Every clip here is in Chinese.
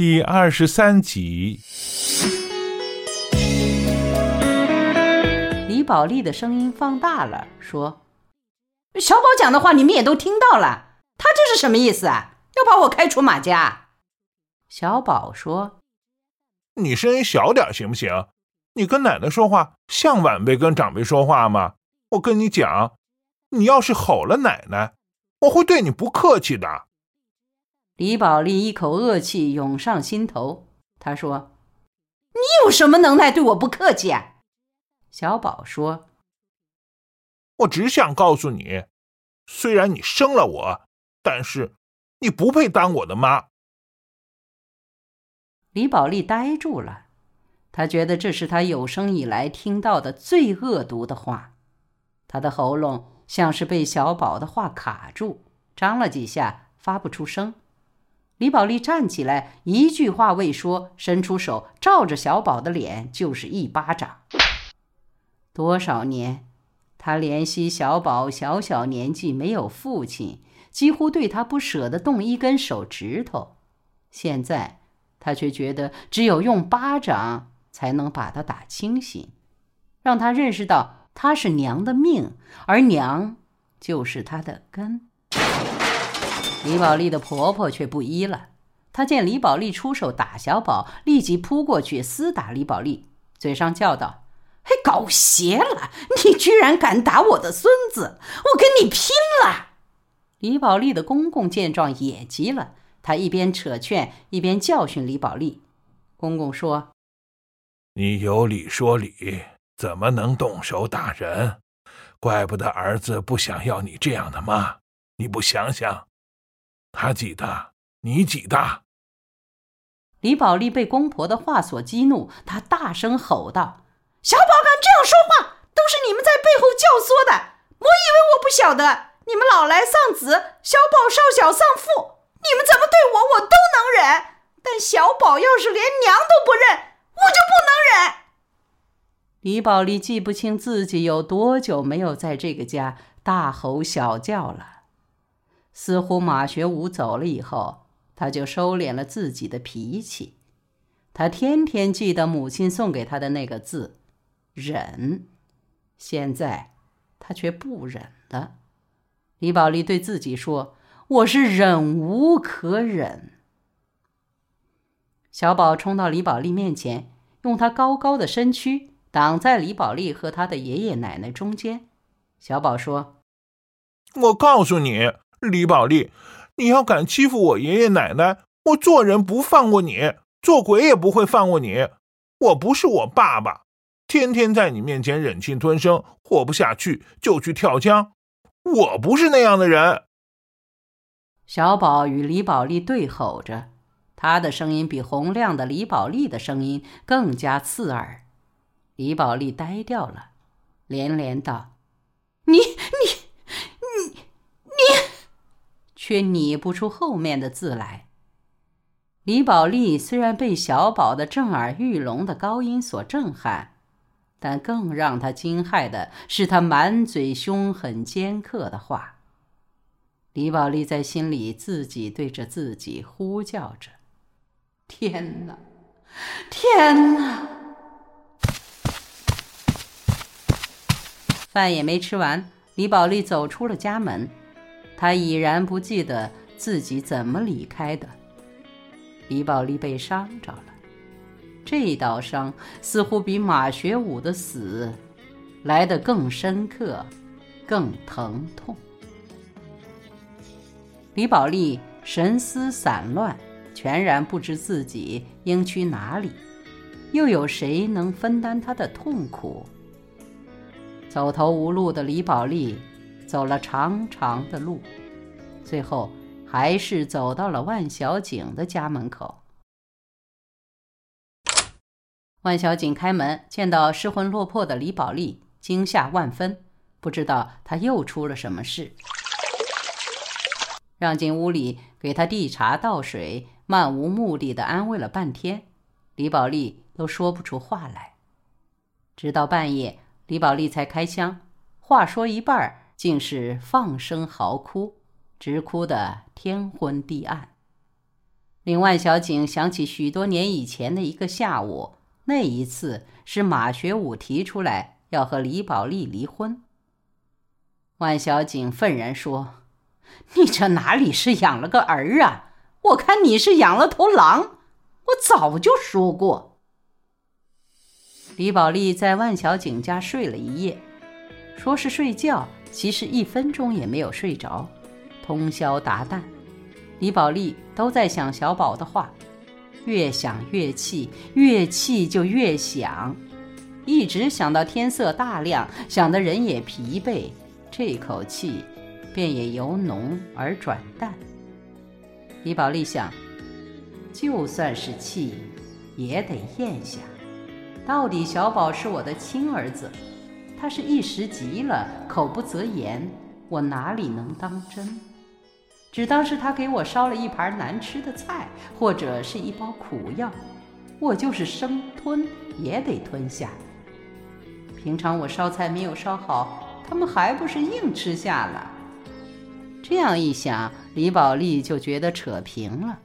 第二十三集。李宝莉的声音放大了，说：“小宝讲的话你们也都听到了，他这是什么意思啊？要把我开除马家？”小宝说：“你声音小点行不行？你跟奶奶说话像晚辈跟长辈说话吗？我跟你讲，你要是吼了奶奶，我会对你不客气的。”李宝莉一口恶气涌上心头，她说：“你有什么能耐对我不客气啊？”小宝说：“我只想告诉你，虽然你生了我，但是你不配当我的妈。”李宝莉呆住了，她觉得这是她有生以来听到的最恶毒的话，她的喉咙像是被小宝的话卡住，张了几下发不出声。李宝莉站起来，一句话未说，伸出手照着小宝的脸就是一巴掌。多少年，他怜惜小宝小小年纪没有父亲，几乎对他不舍得动一根手指头。现在，他却觉得只有用巴掌才能把他打清醒，让他认识到他是娘的命，而娘就是他的根。李宝莉的婆婆却不依了，她见李宝莉出手打小宝，立即扑过去厮打李宝莉，嘴上叫道：“嘿，搞邪了！你居然敢打我的孙子，我跟你拼了！”李宝莉的公公见状也急了，他一边扯劝，一边教训李宝莉。公公说：“你有理说理，怎么能动手打人？怪不得儿子不想要你这样的妈，你不想想？”他几大，你几大？李宝莉被公婆的话所激怒，她大声吼道：“小宝敢这样说话，都是你们在背后教唆的！我以为我不晓得，你们老来丧子，小宝少小丧父，你们怎么对我，我都能忍。但小宝要是连娘都不认，我就不能忍。”李宝莉记不清自己有多久没有在这个家大吼小叫了。似乎马学武走了以后，他就收敛了自己的脾气。他天天记得母亲送给他的那个字“忍”，现在他却不忍了。李宝莉对自己说：“我是忍无可忍。”小宝冲到李宝莉面前，用他高高的身躯挡在李宝莉和他的爷爷奶奶中间。小宝说：“我告诉你。”李宝莉，你要敢欺负我爷爷奶奶，我做人不放过你，做鬼也不会放过你。我不是我爸爸，天天在你面前忍气吞声，活不下去就去跳江。我不是那样的人。小宝与李宝莉对吼着，他的声音比洪亮的李宝莉的声音更加刺耳。李宝莉呆掉了，连连道：“你你。”却拟不出后面的字来。李宝莉虽然被小宝的震耳欲聋的高音所震撼，但更让他惊骇的是他满嘴凶狠尖刻的话。李宝莉在心里自己对着自己呼叫着：“天哪，天哪！”饭也没吃完，李宝莉走出了家门。他已然不记得自己怎么离开的。李宝莉被伤着了，这道伤似乎比马学武的死来得更深刻、更疼痛。李宝莉神思散乱，全然不知自己应去哪里，又有谁能分担她的痛苦？走投无路的李宝莉。走了长长的路，最后还是走到了万小景的家门口。万小景开门，见到失魂落魄的李宝莉，惊吓万分，不知道他又出了什么事，让进屋里给他递茶倒水，漫无目的的安慰了半天，李宝莉都说不出话来。直到半夜，李宝莉才开腔，话说一半儿。竟是放声嚎哭，直哭得天昏地暗。令万小景想起许多年以前的一个下午，那一次是马学武提出来要和李宝莉离婚。万小景愤然说：“你这哪里是养了个儿啊？我看你是养了头狼！我早就说过。”李宝莉在万小景家睡了一夜，说是睡觉，其实一分钟也没有睡着，通宵达旦。李宝莉都在想小宝的话，越想越气，越气就越想，一直想到天色大亮，想得人也疲惫。这口气便也由浓而转淡。李宝莉想，就算是气，也得咽下。到底小宝是我的亲儿子，他是一时急了，口不择言，我哪里能当真？只当是他给我烧了一盘难吃的菜，或者是一包苦药，我就是生吞也得吞下。平常我烧菜没有烧好。他们还不是硬吃下了？这样一想，李宝莉就觉得扯平了。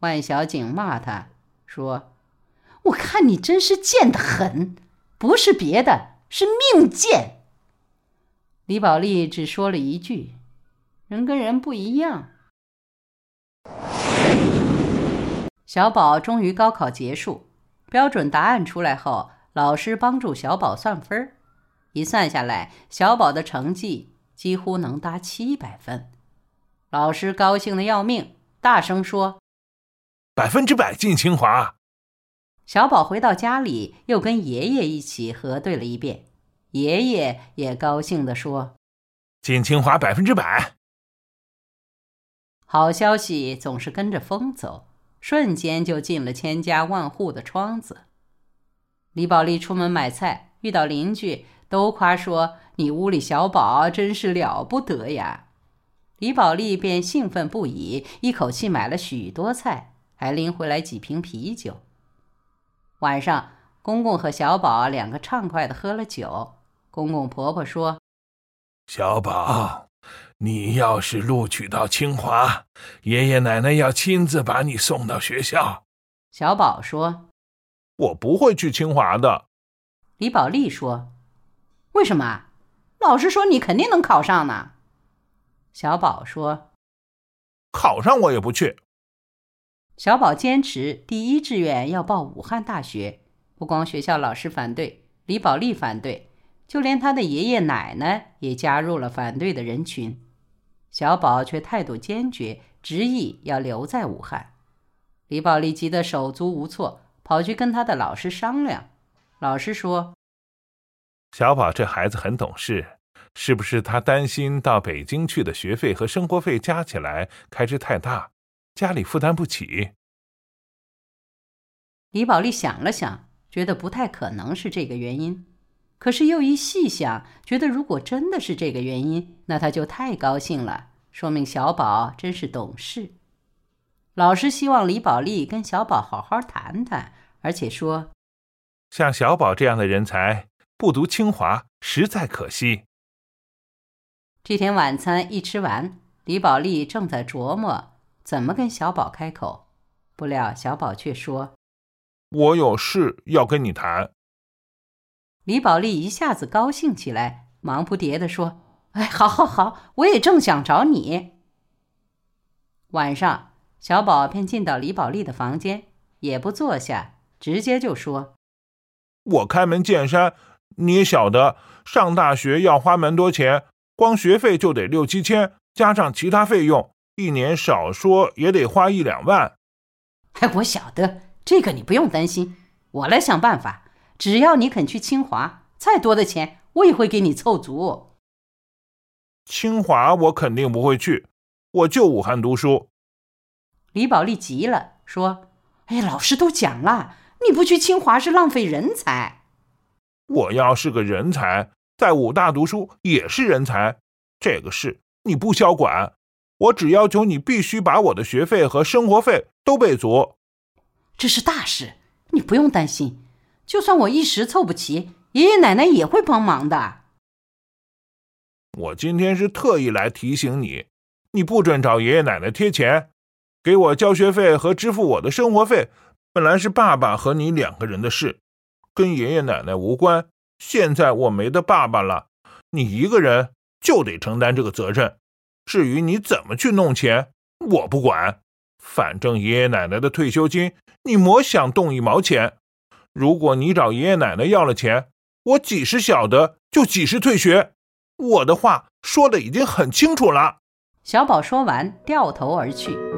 万小景骂他说：“我看你真是贱得很，不是别的，是命贱。”李宝莉只说了一句：“人跟人不一样。”小宝终于高考结束，标准答案出来后，老师帮助小宝算分。一算下来，小宝的成绩几乎能达七百分，老师高兴的要命，大声说：“百分之百进清华！”小宝回到家里，又跟爷爷一起核对了一遍，爷爷也高兴地说：“进清华百分之百！”好消息总是跟着风走，瞬间就进了千家万户的窗子。李宝莉出门买菜，遇到邻居。都夸说你屋里小宝真是了不得呀！李宝莉便兴奋不已，一口气买了许多菜，还拎回来几瓶啤酒。晚上，公公和小宝两个畅快的喝了酒。公公婆婆说：“小宝，你要是录取到清华，爷爷奶奶要亲自把你送到学校。”小宝说：“我不会去清华的。”李宝莉说。为什么？老师说你肯定能考上呢。小宝说：“考上我也不去。”小宝坚持第一志愿要报武汉大学，不光学校老师反对，李宝莉反对，就连他的爷爷奶奶也加入了反对的人群。小宝却态度坚决，执意要留在武汉。李宝莉急得手足无措，跑去跟他的老师商量。老师说。小宝这孩子很懂事，是不是他担心到北京去的学费和生活费加起来开支太大，家里负担不起？李宝莉想了想，觉得不太可能是这个原因，可是又一细想，觉得如果真的是这个原因，那他就太高兴了，说明小宝真是懂事。老师希望李宝莉跟小宝好好谈谈，而且说，像小宝这样的人才。不读清华实在可惜。这天晚餐一吃完，李宝莉正在琢磨怎么跟小宝开口，不料小宝却说：“我有事要跟你谈。”李宝莉一下子高兴起来，忙不迭地说：“哎，好，好，好，我也正想找你。”晚上，小宝便进到李宝莉的房间，也不坐下，直接就说：“我开门见山。”你也晓得，上大学要花蛮多钱，光学费就得六七千，加上其他费用，一年少说也得花一两万。哎，我晓得这个，你不用担心，我来想办法。只要你肯去清华，再多的钱我也会给你凑足。清华我肯定不会去，我就武汉读书。李宝莉急了，说：“哎，老师都讲了，你不去清华是浪费人才。”我要是个人才，在武大读书也是人才。这个事你不消管，我只要求你必须把我的学费和生活费都备足。这是大事，你不用担心。就算我一时凑不齐，爷爷奶奶也会帮忙的。我今天是特意来提醒你，你不准找爷爷奶奶贴钱。给我交学费和支付我的生活费，本来是爸爸和你两个人的事，跟爷爷奶奶无关。现在我没得爸爸了，你一个人就得承担这个责任。至于你怎么去弄钱，我不管。反正爷爷奶奶的退休金，你莫想动一毛钱。如果你找爷爷奶奶要了钱，我几时晓得就几时退学。我的话说的已经很清楚了。小宝说完，掉头而去。